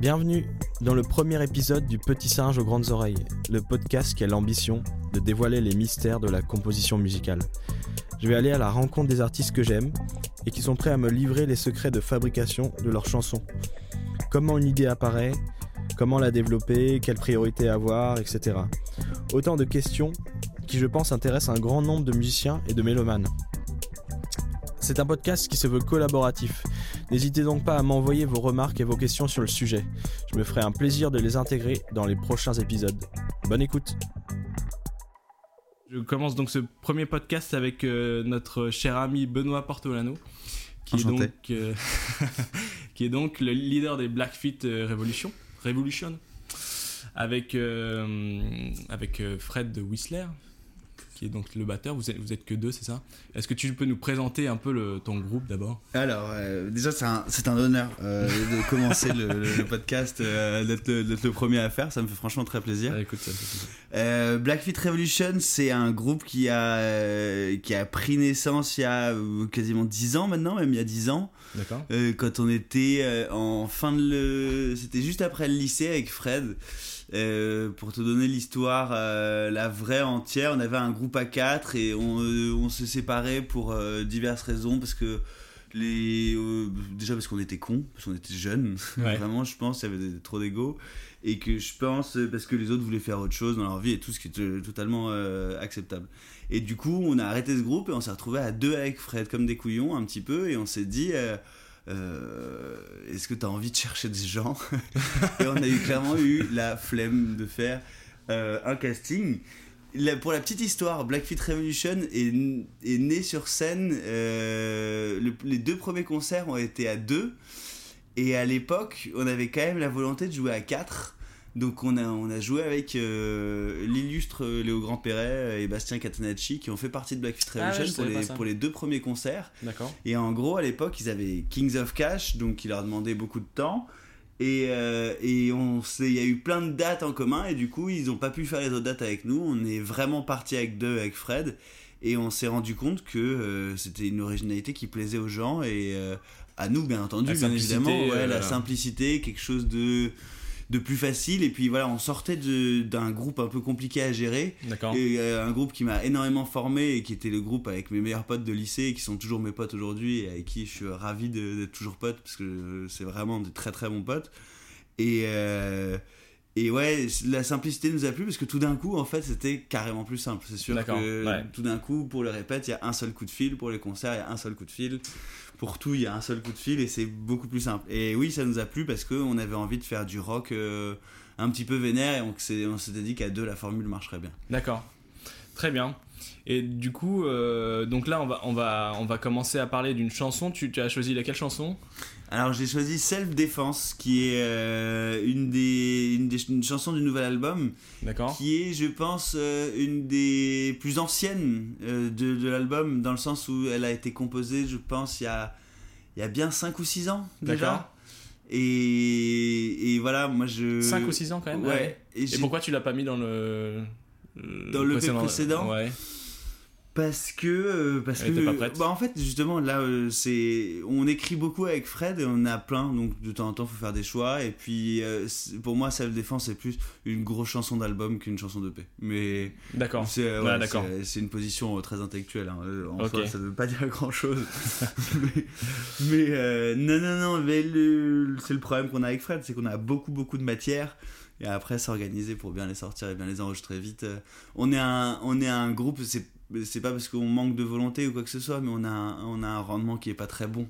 Bienvenue dans le premier épisode du Petit singe aux grandes oreilles, le podcast qui a l'ambition de dévoiler les mystères de la composition musicale. Je vais aller à la rencontre des artistes que j'aime et qui sont prêts à me livrer les secrets de fabrication de leurs chansons. Comment une idée apparaît, comment la développer, quelles priorités avoir, etc. Autant de questions qui je pense intéressent un grand nombre de musiciens et de mélomanes. C'est un podcast qui se veut collaboratif. N'hésitez donc pas à m'envoyer vos remarques et vos questions sur le sujet. Je me ferai un plaisir de les intégrer dans les prochains épisodes. Bonne écoute Je commence donc ce premier podcast avec euh, notre cher ami Benoît Portolano, qui est, donc, euh, qui est donc le leader des Blackfeet euh, Revolution, Revolution, avec, avec Fred Whistler, qui est donc le batteur. Vous êtes, vous êtes que deux, c'est ça? Est-ce que tu peux nous présenter un peu le, ton groupe d'abord? Alors, euh, déjà, c'est un, un, honneur euh, de commencer le, podcast, euh, d'être le, le, premier à faire. Ça me fait franchement très plaisir. Ah, écoute, ça fait Blackfeet Revolution, c'est un groupe qui a, qui a pris naissance il y a quasiment 10 ans maintenant, même il y a 10 ans. D'accord. quand on était en fin de le. C'était juste après le lycée avec Fred. Euh, pour te donner l'histoire, euh, la vraie entière, on avait un groupe à quatre et on, euh, on se séparait pour diverses raisons parce que les déjà parce qu'on était cons parce qu'on était jeunes. Vraiment je pense il y avait trop d'ego. Et que je pense parce que les autres voulaient faire autre chose dans leur vie et tout ce qui est totalement acceptable. Et du coup on a arrêté ce groupe et on s'est retrouvé à deux avec Fred comme des couillons un petit peu et on s'est dit euh, est-ce que tu as envie de chercher des gens Et on a eu, clairement eu la flemme de faire euh, un casting. pour la petite histoire, Blackfeet Revolution est, est né sur scène. Euh, les deux premiers concerts ont été à deux. Et à l'époque, on avait quand même la volonté de jouer à quatre. Donc on a, on a joué avec euh, l'illustre Léo Grand-Perret et Bastien Catenacci qui ont fait partie de Blackfeet ah Revolution pour, les, pour les deux premiers concerts. D'accord. Et en gros, à l'époque, ils avaient Kings of Cash, donc il leur demandait beaucoup de temps. Et, euh, et on il y a eu plein de dates en commun et du coup, ils n'ont pas pu faire les autres dates avec nous. On est vraiment parti avec deux, avec Fred. Et on s'est rendu compte que euh, c'était une originalité qui plaisait aux gens et à nous, bien entendu, bien évidemment. Ouais, la simplicité, quelque chose de de plus facile. Et puis voilà, on sortait d'un groupe un peu compliqué à gérer. D'accord. Et euh, un groupe qui m'a énormément formé et qui était le groupe avec mes meilleurs potes de lycée et qui sont toujours mes potes aujourd'hui et avec qui je suis ravi d'être toujours pote parce que c'est vraiment de très très bons potes. Et. Euh, et ouais, la simplicité nous a plu parce que tout d'un coup, en fait, c'était carrément plus simple. C'est sûr que tout d'un coup, pour le répète, il y a un seul coup de fil. Pour les concerts, il y a un seul coup de fil pour tout, il y a un seul coup de fil et c'est beaucoup plus simple. Et oui, ça nous a plu parce qu'on avait envie de faire du rock euh, un petit peu vénère et on, s'était dit qu'à deux, la formule marcherait bien. D'accord. Très bien. Et du coup, euh, donc là, on va, on, va, on va commencer à parler d'une chanson. Tu, as choisi laquelle chanson? Alors, j'ai choisi Self Defense, qui est euh, une, des, une, des, une chanson du nouvel album. D'accord. Qui est, je pense, euh, une des plus anciennes de, de l'album, dans le sens où elle a été composée, je pense, il y a, il y a bien 5 ou 6 ans déjà. Et, et, voilà, moi je. 5 ou 6 ans quand même Ouais. Et, et pourquoi tu l'as pas mis dans le. Dans le, précédent, précédent Ouais parce que euh, parce Elle que pas prête. bah en fait justement là euh, c'est on écrit beaucoup avec Fred et on a plein donc de temps en temps faut faire des choix. Et puis euh, pour moi Self Défense c'est plus une grosse chanson d'album qu'une chanson de paix mais d'accord. c'est c'est une position très intellectuelle hein. en soi ça veut pas dire grand chose mais, mais non non non mais c'est le problème qu'on a avec Fred c'est qu'on a beaucoup beaucoup de matière. Et après s'organiser pour bien les sortir et bien les enregistrer vite on est un on est un groupe c'est c'est pas parce qu'on manque de volonté ou quoi que ce soit, mais on a un, on a un rendement qui est pas très bon.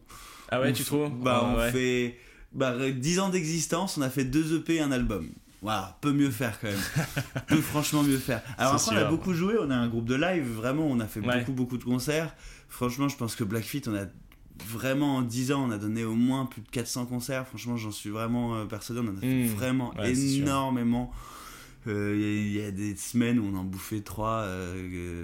Ah ouais, tu trouves Bah, on fait bah, 10 ans d'existence, on a fait deux EP et un album. Voilà, peut mieux faire quand même. peut franchement mieux faire. Alors après, on a beaucoup joué, on a un groupe de live, vraiment, on a fait beaucoup, beaucoup de concerts. Franchement, je pense que Blackfeet, on a vraiment en 10 ans, on a donné au moins plus de 400 concerts. Franchement, j'en suis vraiment euh, persuadé, on en a fait mmh. vraiment énormément. Il euh, y, a des semaines où on en bouffait 3,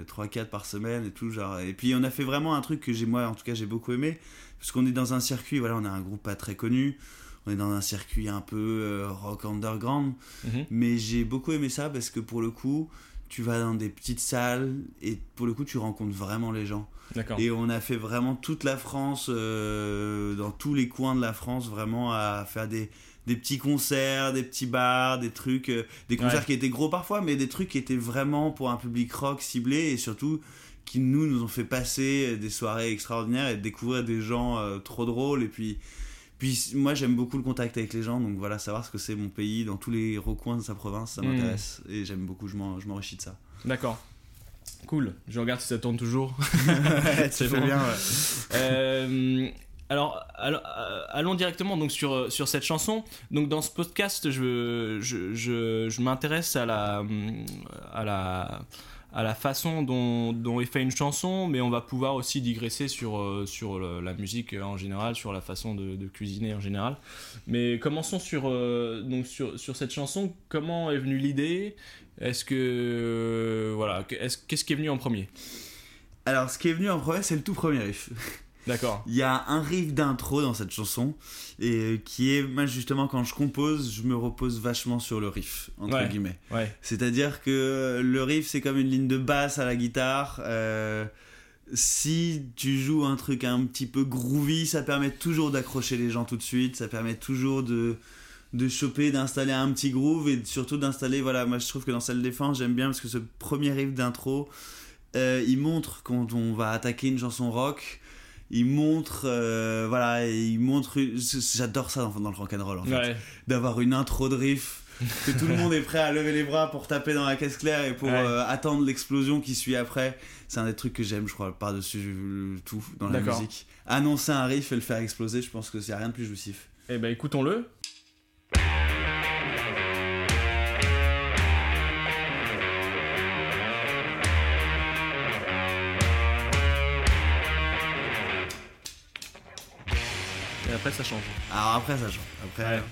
3 4 par semaine et tout. Genre. Et puis on a fait vraiment un truc que j'ai, moi en tout cas, j'ai beaucoup aimé. Parce qu'on est dans un circuit, voilà, on a un groupe pas très connu. On est dans un circuit un peu euh, rock underground. Mhm. Mais j'ai beaucoup aimé ça parce que pour le coup, tu vas dans des petites salles et pour le coup, tu rencontres vraiment les gens. Et on a fait vraiment toute la France, euh, dans tous les coins de la France, vraiment à faire des, des petits concerts, des petits bars, des trucs, euh, des concerts Ouais. qui étaient gros parfois, mais des trucs qui étaient vraiment pour un public rock ciblé et surtout qui nous nous ont fait passer des soirées extraordinaires et découvrir des gens euh, trop drôles et puis puis moi j'aime beaucoup le contact avec les gens donc voilà savoir ce que c'est mon pays dans tous les recoins de sa province ça Mm. m'intéresse et j'aime beaucoup je m'en- je m'enrichis de ça D'accord. Cool. Je regarde si ça tourne toujours. C'est bon. bien ouais. Euh, alors, euh, allons directement donc sur, sur cette chanson. Donc dans ce podcast, je, je, je, je m'intéresse à la, à la à la façon dont, dont est fait une chanson, mais on va pouvoir aussi digresser sur, euh, sur la musique en général, sur la façon de, cuisiner en général. Mais commençons sur, euh, donc sur, sur cette chanson. Comment est venue l'idée? Est-ce que. euh, voilà. est-ce- Qu'est-ce qui est venu en premier? Alors ce qui est venu en premier c'est le tout premier riff D'accord. Il y a un riff d'intro dans cette chanson et euh, qui est moi justement quand je compose, je me repose vachement sur le riff entre Ouais. guillemets. Ouais. C'est-à-dire que le riff c'est comme une ligne de basse à la guitare. euh, si tu joues un truc un petit peu groovy, ça permet toujours d'accrocher les gens tout de suite, ça permet toujours de de choper, d'installer un petit groove et surtout d'installer, voilà, moi je trouve que dans Celle Défense, j'aime bien parce que ce premier riff d'intro, euh, il montre quand on va attaquer une chanson rock, il montre, euh, voilà, il montre, j'adore ça dans, dans le rock'n'roll en fait, Ouais. d'avoir une intro de riff, que tout le monde est prêt à lever les bras pour taper dans la caisse claire et pour Ouais. euh, attendre l'explosion qui suit après. C'est un des trucs que j'aime, je crois, par-dessus euh, tout dans la musique. Annoncer un riff et le faire exploser, je pense que c'est rien de plus jouissif. Eh ben écoutons-le. Et après ça change. Alors après ça change. Après, Ouais.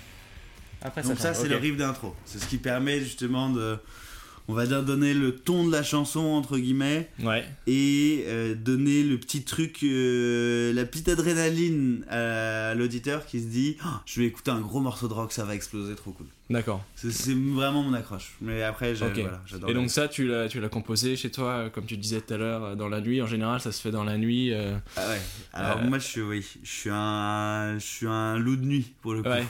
Après Donc ça, change, c'est le riff d'intro. C'est ce qui permet justement de, on va dire, donner le ton de la chanson, entre guillemets, Ouais. et euh, donner le petit truc, euh, la petite adrénaline à l'auditeur qui se dit, Oh, je vais écouter un gros morceau de rock, ça va exploser, trop cool. D'accord. C'est- vraiment mon accroche. Mais après, voilà, j'adore. Et donc ça, tu l'as, tu l'as composé chez toi, comme tu disais tout à l'heure, dans la nuit. En général, ça se fait dans la nuit. euh, Ah ouais. Alors Euh, moi, je suis, oui, je suis un, je suis un loup de nuit pour le coup. Ouais.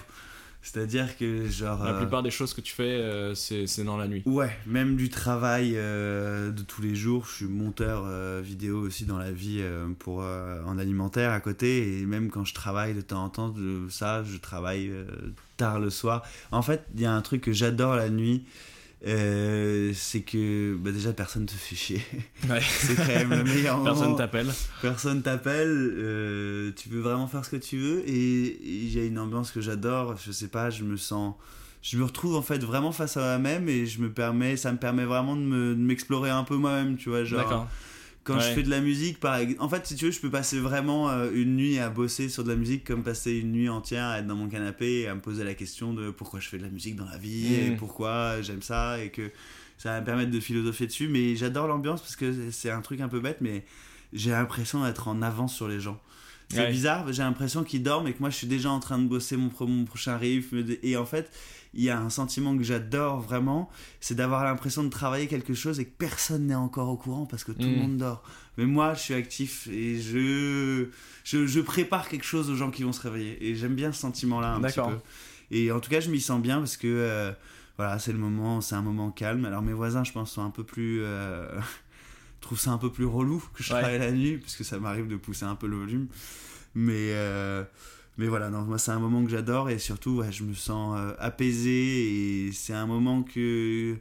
C'est-à-dire que genre. La euh, plupart des choses que tu fais, euh, c'est, dans la nuit. Ouais, même du travail euh, de tous les jours. Je suis monteur vidéo aussi dans la vie pour en alimentaire à côté et même quand je travaille de temps en temps, je- ça, je travaille tard le soir. En fait, il y a un truc que j'adore la nuit. Euh, c'est que bah déjà personne te fait chier Ouais. c'est quand même le meilleur moment Personne t'appelle. personne t'appelle, euh, tu peux vraiment faire ce que tu veux et il y a une ambiance que j'adore, je sais pas, je me sens je me retrouve en fait vraiment face à moi-même et je me permets ça me permet vraiment de me- de m'explorer un peu moi-même, tu vois, genre Quand je fais de la musique par en fait si tu veux, je peux passer vraiment euh, une nuit à bosser sur de la musique comme passer une nuit entière à être dans mon canapé et à me poser la question de pourquoi je fais de la musique dans la vie et Mhm. pourquoi j'aime ça et que ça va me permettre de philosopher dessus mais j'adore l'ambiance parce que c'est un truc un peu bête mais j'ai l'impression d'être en avance sur les gens. C'est Ouais. bizarre, j'ai l'impression qu'ils dorment et que moi je suis déjà en train de bosser mon, pro- mon prochain riff. Et en fait, il y a un sentiment que j'adore vraiment, c'est d'avoir l'impression de travailler quelque chose et que personne n'est encore au courant parce que tout le Mm. monde dort. Mais moi je suis actif et je, je, je prépare quelque chose aux gens qui vont se réveiller. Et j'aime bien ce sentiment-là un petit peu. Et en tout cas, je m'y sens bien parce que euh, voilà, c'est le moment, c'est un moment calme. Alors mes voisins, je pense, sont un peu plus. Euh, trouvent ça un peu plus relou que je Ouais. travaille la nuit parce que ça m'arrive de pousser un peu le volume. Mais. euh, mais voilà, non, moi c'est un moment que j'adore et surtout ouais, je me sens euh, apaisé et c'est un moment que,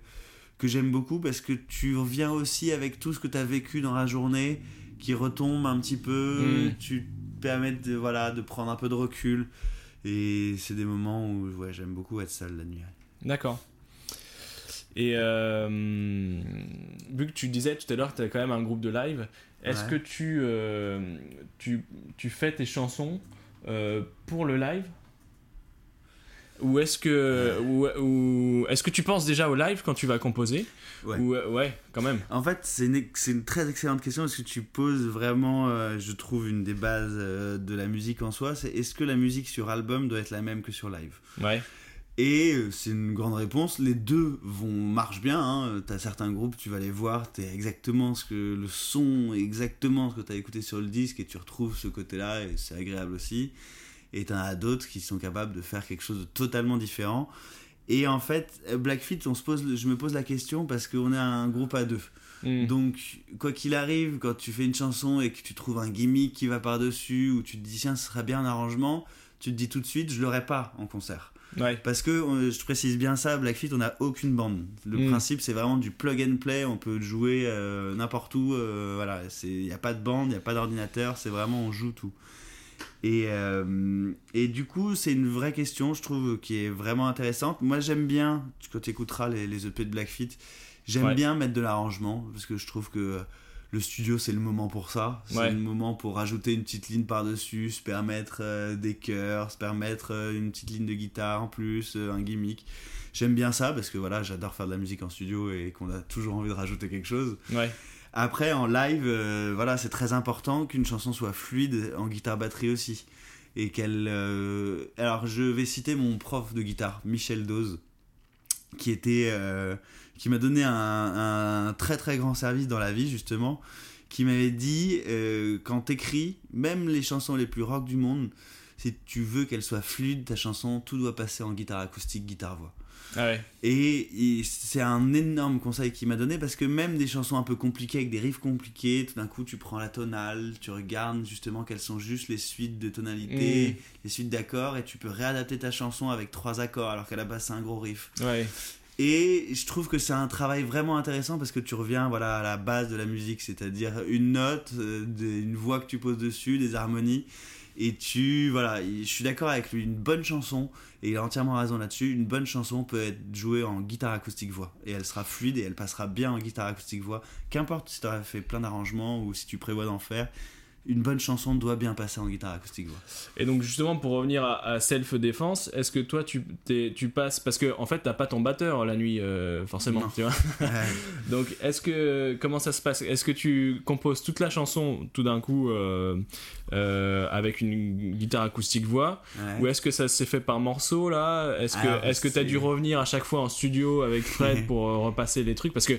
que j'aime beaucoup parce que tu reviens aussi avec tout ce que tu as vécu dans la journée qui retombe un petit peu, Mm. tu te permets de, voilà, de prendre un peu de recul et c'est des moments où ouais, j'aime beaucoup être seul la nuit. D'accord. Et euh, vu que tu disais tout à l'heure tu as quand même un groupe de live, est-ce Ouais. que tu, euh, tu, tu fais tes chansons euh, pour le live? Ou est-ce que, ou, ou- est-ce que tu penses déjà au live quand tu vas composer? Ouais. Ou, ouais, quand même. En fait, c'est une, c'est une très excellente question parce que tu poses vraiment, euh, je trouve, une des bases euh, de la musique en soi. C'est est-ce que la musique sur album doit être la même que sur live? Ouais. Et euh, c'est une grande réponse. Les deux vont marchent bien. Hein. T'as certains groupes, tu vas les voir, t'es exactement ce que le son, exactement ce que t'as écouté sur le disque, et tu retrouves ce côté-là, et c'est agréable aussi. et t'en as d'autres qui sont capables de faire quelque chose de totalement différent. Et en fait, Blackfeet, on se pose, je me pose la question parce qu'on est un groupe à deux. Mm. Donc, quoi qu'il arrive, quand tu fais une chanson et que tu trouves un gimmick qui va par-dessus, ou tu te dis, tiens, ce serait bien un arrangement, tu te dis tout de suite, je l'aurai pas en concert. Ouais. Parce que, je précise bien ça, Blackfeet, on n'a aucune bande. Le Mm. principe, c'est vraiment du plug and play, on peut jouer euh, n'importe où. euh, voilà, il n'y a pas de bande, il n'y a pas d'ordinateur, c'est vraiment, on joue tout. Et, euh, et du coup, c'est une vraie question, je trouve, qui est vraiment intéressante. Moi, j'aime bien, quand tu écouteras les, les EP de Blackfeet, j'aime Ouais. bien mettre de l'arrangement, parce que je trouve que le studio, c'est le moment pour ça. C'est Ouais. le moment pour rajouter une petite ligne par-dessus, se permettre euh, des chœurs, se permettre euh, une petite ligne de guitare en plus, euh, un gimmick. J'aime bien ça, parce que voilà, j'adore faire de la musique en studio et qu'on a toujours envie de rajouter quelque chose. Ouais. Après, en live, voilà, c'est très important qu'une chanson soit fluide en guitare-batterie aussi. Et qu'elle. Alors, je vais citer mon prof de guitare, Michel Dose, euh, qui m'a donné un, très très grand service dans la vie, justement. Qui m'avait dit euh, quand t'écris, même les chansons les plus rock du monde, tu veux qu'elle soit fluide, ta chanson, tout doit passer en guitare acoustique, guitare-voix. Ah ouais. Et, et c'est un énorme conseil qu'il m'a donné parce que même des chansons un peu compliquées avec des riffs compliqués, tout d'un coup tu prends la tonale, tu regardes justement quelles sont juste les suites de tonalités, les suites d'accords et tu peux réadapter ta chanson avec trois accords alors qu'à la base c'est un gros riff. Ouais. Et je trouve que c'est un travail vraiment intéressant parce que tu reviens voilà à la base de la musique, c'est-à-dire une note, euh, une voix que tu poses dessus, des harmonies. Et tu voilà, je suis d'accord avec lui, une bonne chanson et il a entièrement raison là-dessus. Une bonne chanson peut être jouée en guitare acoustique voix et elle sera fluide et elle passera bien en guitare acoustique voix. Qu'importe si tu as fait plein d'arrangements ou si tu prévois d'en faire, une bonne chanson doit bien passer en guitare acoustique voix. Et donc justement pour revenir à, à self défense, est-ce que toi tu tu passes parce que en fait t'as pas ton batteur la nuit euh, forcément, Non. tu vois. Donc est-ce que comment ça se passe? Est-ce que tu composes toute la chanson tout d'un coup euh, euh, avec une guitare acoustique voix Ouais. ou est-ce que ça s'est fait par morceaux là? Est-ce que Alors, est-ce que t'as dû revenir à chaque fois en studio avec Fred pour euh, repasser les trucs? Parce que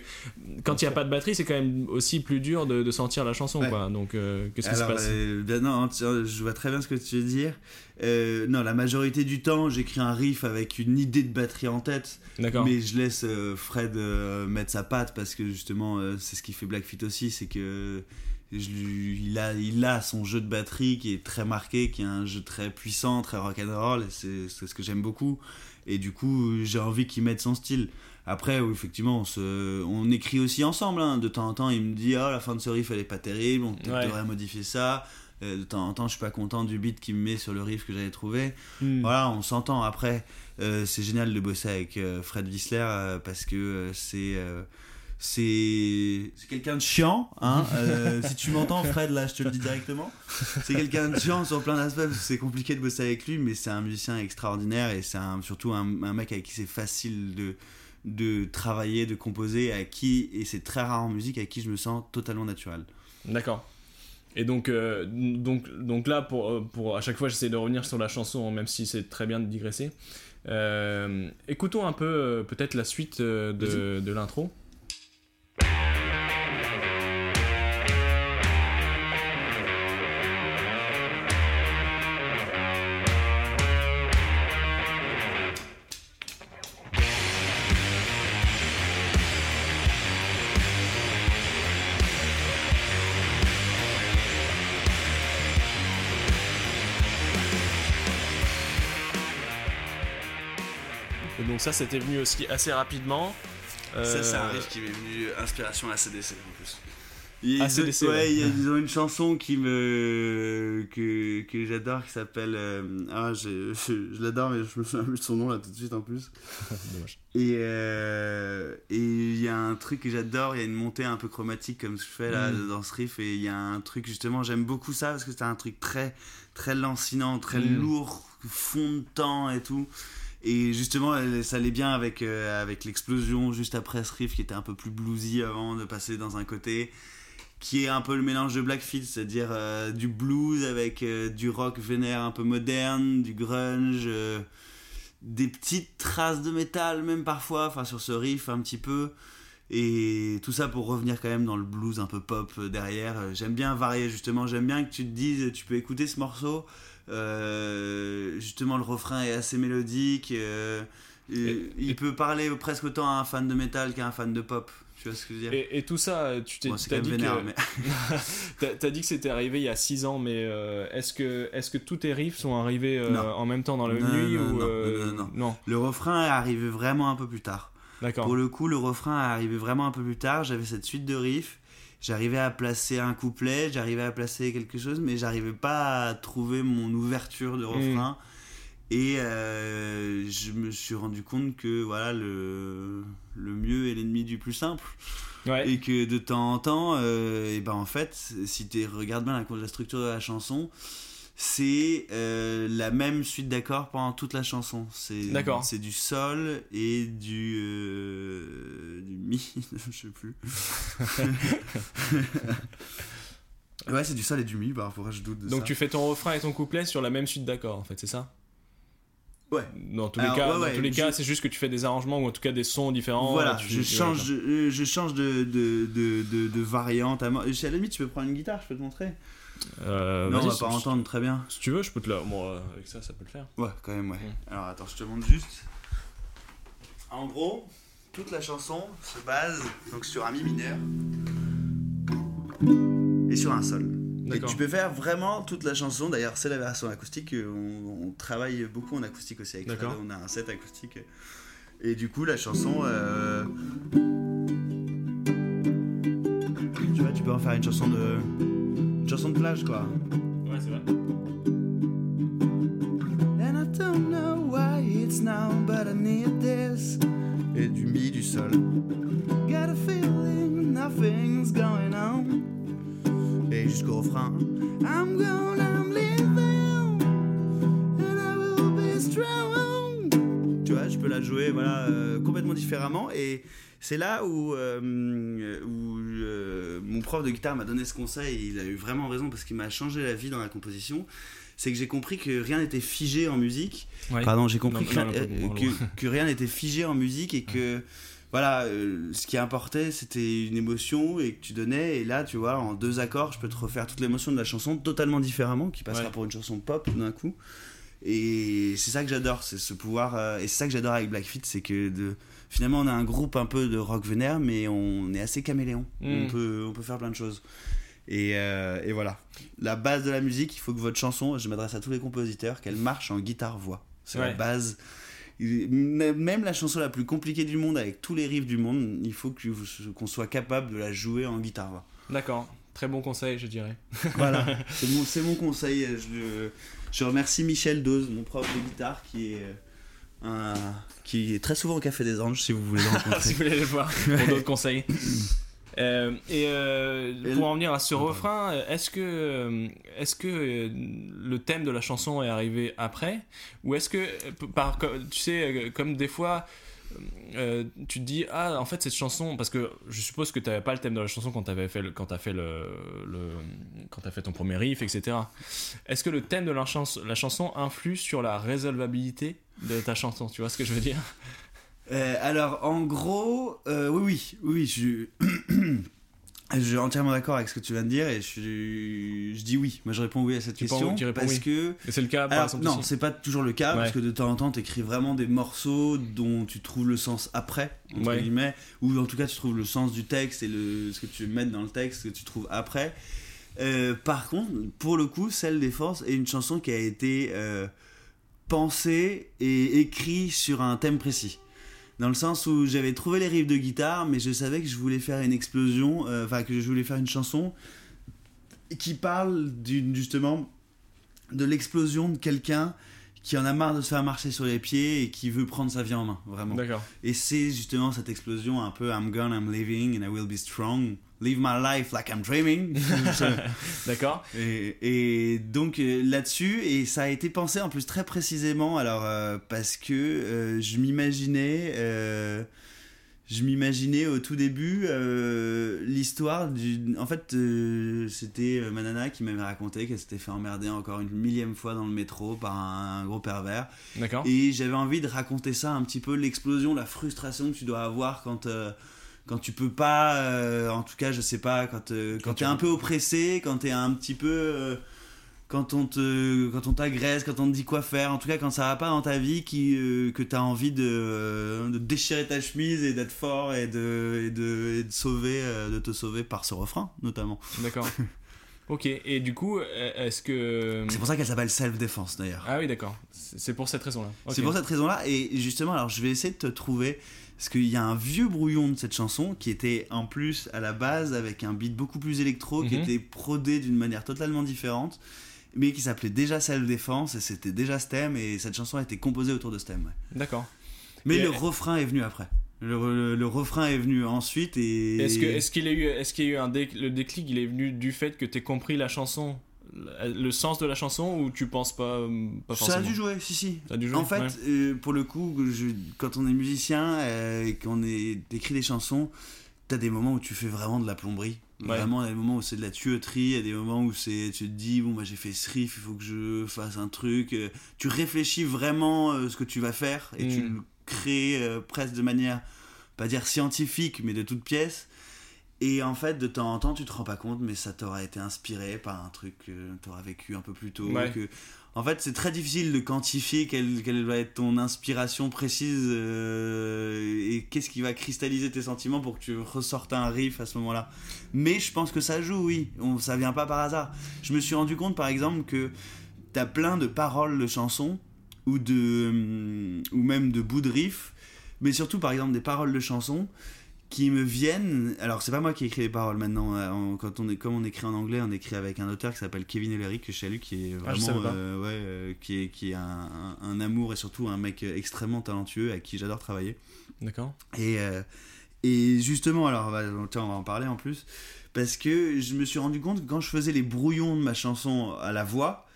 quand il y a pas de batterie c'est quand même aussi plus dur de, de sentir la chanson Ouais. quoi. Donc euh, qu'est-ce qui se passe? euh, ben non, je vois très bien ce que tu veux dire. Non, la majorité du temps, j'écris un riff avec une idée de batterie en tête, mais je laisse Fred mettre sa patte parce que justement, c'est ce qui fait Blackfeet aussi, c'est que je lui- il, a, il a son jeu de batterie qui est très marqué, qui est un jeu très puissant, très rock'n'roll, et c'est c'est ce que j'aime beaucoup. Et du coup, j'ai envie qu'il mette son style. Après, oui, effectivement, on, se, on écrit aussi ensemble. hein. De temps en temps, il me dit Ah, la fin de ce riff, elle est pas terrible, on Ouais. devrait modifier ça. Euh, de temps en temps, je suis pas content du beat qu'il me met sur le riff que j'avais trouvé. Hmm. Voilà, on s'entend. Après, euh, c'est génial de bosser avec euh, Fred Wissler euh, parce que c'est. C'est quelqu'un de chiant, hein. euh, si tu m'entends, Fred, là, je te le dis directement. C'est quelqu'un de chiant sur plein d'aspects parce que c'est compliqué de bosser avec lui, mais c'est un musicien extraordinaire et c'est surtout un, un mec avec qui c'est facile de de travailler, de composer, à qui et c'est très rare en musique avec qui je me sens totalement naturel. D'accord. Et donc, euh, donc, donc là, pour, euh, pour à chaque fois, j'essaie de revenir sur la chanson, même si c'est très bien de digresser. Euh, écoutons un peu peut-être la suite de, de l'intro. Ça, c'était venu aussi assez rapidement. Ça, c'est un Euh, riff qui m'est venu inspiration à CDC en plus. Ils, ACDC, ouais, ouais. ils ont une chanson qui me que, que j'adore qui s'appelle euh, ah je, je, je l'adore mais je me souviens plus de son nom là tout de suite en plus Dommage. et euh, et il y a un truc que j'adore il y a une montée un peu chromatique comme je fais là Mm. dans ce riff et il y a un truc justement j'aime beaucoup ça parce que c'est un truc très très lancinant très Mm. lourd fond de temps et tout et justement, ça allait bien avec, euh, avec l'explosion juste après ce riff qui était un peu plus bluesy avant de passer dans un côté qui est un peu le mélange de Blackfeet, c'est-à-dire euh, du blues avec euh, du rock vénère un peu moderne, du grunge, des petites traces de métal même parfois, enfin sur ce riff un petit peu. Et tout ça pour revenir quand même dans le blues un peu pop derrière. J'aime bien varier justement, j'aime bien que tu te dises, tu peux écouter ce morceau. Euh, justement le refrain est assez mélodique. euh, et Et- il peut parler presque autant à un fan de métal qu'à un fan de pop. Tu vois ce que je veux dire? Et, et tout ça, tu t'es Bon, dit même vénère, que mais. t'as- dit que c'était arrivé il y a 6 ans, mais euh, est-ce que est-ce que tous tes riffs sont arrivés euh, en même temps dans la même Non, nuit non, ou non, euh, non, non, non Le refrain est arrivé vraiment un peu plus tard. D'accord. Pour le coup, le refrain est arrivé vraiment un peu plus tard. J'avais cette suite de riffs. J'arrivais à placer un couplet, j'arrivais à placer quelque chose, mais j'arrivais pas à trouver mon ouverture de refrain. Et euh, je me suis rendu compte que voilà le, le mieux est l'ennemi du plus simple. Ouais. Et que de temps en temps, euh, et ben en fait, si tu regardes bien la, la structure de la chanson, c'est euh, la même suite d'accords pendant toute la chanson. C'est du sol et du euh, du mi, je sais plus. ouais, c'est du sol et du mi. Bah, faudrait que je doute de Donc ça. tu fais ton refrain et ton couplet sur la même suite d'accords, en fait, c'est ça? Ouais. Dans tous Alors, les cas, ouais, ouais, dans tous les je- cas, c'est juste que tu fais des arrangements ou en tout cas des sons différents. Voilà, tu- je change, de, euh, je change de, de, de, de, de variante. À, à la limite, tu peux prendre une guitare, je peux te montrer. Euh, non, on va pas entendre très bien. Si tu veux, je peux te la. Bon, euh, avec ça, ça peut le faire. Ouais, quand même, ouais. Mm. Alors attends, je te montre juste. En gros, toute la chanson se base donc sur un mi mineur et sur un sol. Et tu peux faire vraiment toute la chanson. D'ailleurs, c'est la version acoustique. euh, On, on travaille beaucoup en acoustique aussi avec Fred. On a un set acoustique. Et du coup, la chanson. euh, Tu vois, tu peux en faire une chanson de. Une chanson de plage, quoi. Ouais, c'est vrai. And I don't know why it's now, but I need this. Et du mi, du sol. Got a feeling nothing's going on. Et jusqu'au refrain. I'm gone, Tu vois, je peux la jouer voilà, euh, complètement différemment. Et c'est là où, euh, où euh, mon prof de guitare m'a donné ce conseil. Et il a eu vraiment raison parce qu'il m'a changé la vie dans la composition. C'est que j'ai compris que rien n'était figé en musique. Ouais. Pardon, j'ai compris Non, que, non, euh, rien n'était figé en musique et que voilà, euh, ce qui importait c'était une émotion et que tu donnais. Et là, tu vois, en deux accords, je peux te refaire toute l'émotion de la chanson totalement différemment, qui passera Ouais. pour une chanson pop d'un coup. Et c'est ça que j'adore, c'est ce pouvoir. euh, et c'est ça que j'adore avec Blackfeet, c'est que de, finalement on a un groupe un peu de rock vénère, mais on est assez caméléon. Mm. On, peut, on peut faire plein de choses. Et, euh, et voilà. La base de la musique, il faut que votre chanson, je m'adresse à tous les compositeurs, qu'elle marche en guitare-voix. C'est la base. Même la chanson la plus compliquée du monde, avec tous les riffs du monde, il faut qu'on soit capable de la jouer en guitare-voix. D'accord. Très bon conseil, je dirais. Voilà, c'est mon, mon conseil. Je, le- je remercie Michel Dose, mon prof de guitare, qui est, euh, un- qui est très souvent au Café des Anges, si vous voulez le si rencontrer. vous voulez le voir pour d'autres conseils. Euh, et euh, Et pour en venir à ce refrain, est-ce que, est-ce que le thème de la chanson est arrivé après? Ou est-ce que, par, tu sais, comme des fois, euh, tu te dis, ah, en fait, cette chanson, parce que je suppose que tu n'avais pas le thème de la chanson quand tu fait, le, quand as fait, le, quand as fait ton premier riff, etc. Est-ce que le thème de la, chans- la chanson influe sur la résolvabilité de ta chanson Tu vois ce que je veux dire? Euh, alors, en gros, euh, oui, oui, oui, je, je suis entièrement d'accord avec ce que tu viens de dire et je, dis oui. Moi, je réponds oui à cette Tu question penses- tu réponds parce oui. que c'est le cas, par Alors, non, c'est pas toujours le cas, Ouais. parce que de temps en temps, tu écris vraiment des morceaux dont tu trouves le sens après, entre Ouais. guillemets, ou en tout cas, tu trouves le sens du texte et le, ce que tu mettre dans le texte, que tu trouves après. Euh, par contre, pour le coup, Celle des Forces est une chanson qui a été euh, pensée et écrite sur un thème précis. Dans le sens où j'avais trouvé les riffs de guitare, mais je savais que je voulais faire une explosion, euh, enfin que je voulais faire une chanson qui parle justement de l'explosion de quelqu'un qui en a marre de se faire marcher sur les pieds et qui veut prendre sa vie en main, vraiment. Et c'est justement cette explosion un peu I'm gone, I'm living and I will be strong. Live my life like I'm dreaming. D'accord. et, et donc euh, là-dessus, et ça a été pensé en plus très précisément, alors euh, parce que euh, je m'imaginais. euh, je m'imaginais au tout début euh, l'histoire du. En fait, euh, c'était euh, ma nana qui m'avait raconté qu'elle s'était fait emmerder encore une millième fois dans le métro par un, gros pervers. D'accord. Et j'avais envie de raconter ça un petit peu, l'explosion, la frustration que tu dois avoir quand, euh, quand tu peux pas, en tout cas, je sais pas, quand, quand tu es un peu oppressé, quand tu es un petit peu. Euh, quand on te quand on t'agresse, quand on te dit quoi faire, en tout cas quand ça va pas dans ta vie, qui, euh, que tu as envie de, de, déchirer ta chemise et d'être fort et de, et de, et de sauver, euh, de te sauver par ce refrain notamment. D'accord. Ok, et du coup, est-ce que. C'est pour ça qu'elle s'appelle Self Defense d'ailleurs. Ah oui, d'accord. C'est pour cette raison-là. C'est pour cette raison-là, et justement, alors je vais essayer de te trouver. Parce qu'il y a un vieux brouillon de cette chanson qui était en plus à la base avec un beat beaucoup plus électro, qui Mhm. était prodé d'une manière totalement différente, mais qui s'appelait déjà Self Defense, et c'était déjà ce thème, et cette chanson a été composée autour de ce thème. ouais. D'accord. Mais Et- le refrain est venu après. Le, le- le refrain est venu ensuite, et. Est-ce que est-ce qu'il a eu est-ce qu'il y a eu un dé- le déclic il est venu du fait que tu compris la chanson le sens de la chanson ou tu penses pas euh, pas Ça a forcément dû jouer, si, si. Ça a dû jouer, En fait, ouais. euh, pour le coup, je- quand on est musicien euh, et qu'on est- écrit des chansons, t'as des moments où tu fais vraiment de la plomberie. Ouais. Vraiment, il y a des moments où c'est de la tuyauterie, il y a des moments où c'est, tu te dis, bon, bah, j'ai fait ce riff, il faut que je fasse un truc. euh, tu réfléchis vraiment euh, ce que tu vas faire et tu Mm. le crées euh, presque de manière, pas dire scientifique, mais de toute pièce. Et en fait, de temps en temps, tu te rends pas compte, mais ça t'aura été inspiré par un truc que t'auras vécu un peu plus tôt. Ouais. Que... En fait, c'est très difficile de quantifier quelle, quelle va être ton inspiration précise euh, et qu'est-ce qui va cristalliser tes sentiments pour que tu ressortes un riff à ce moment-là. Mais je pense que ça joue, oui. On, ça vient pas par hasard. Je me suis rendu compte, par exemple, que t'as plein de paroles de chansons ou de hum, ou même de bouts de riff, mais surtout, par exemple, des paroles de chansons qui me viennent. Alors, c'est pas moi qui écris les paroles maintenant. euh, en- quand on est, comme on écrit en anglais, on écrit avec un auteur qui s'appelle Kevin Ellery que je salue, qui est Ah, vraiment, euh, ouais, euh, qui est, qui est un, un- un amour et surtout un mec extrêmement talentueux avec qui j'adore travailler. D'accord. Et, euh, et justement, alors, on va, tiens, on va en parler en plus, parce que je me suis rendu compte que quand je faisais les brouillons de ma chanson à la voix,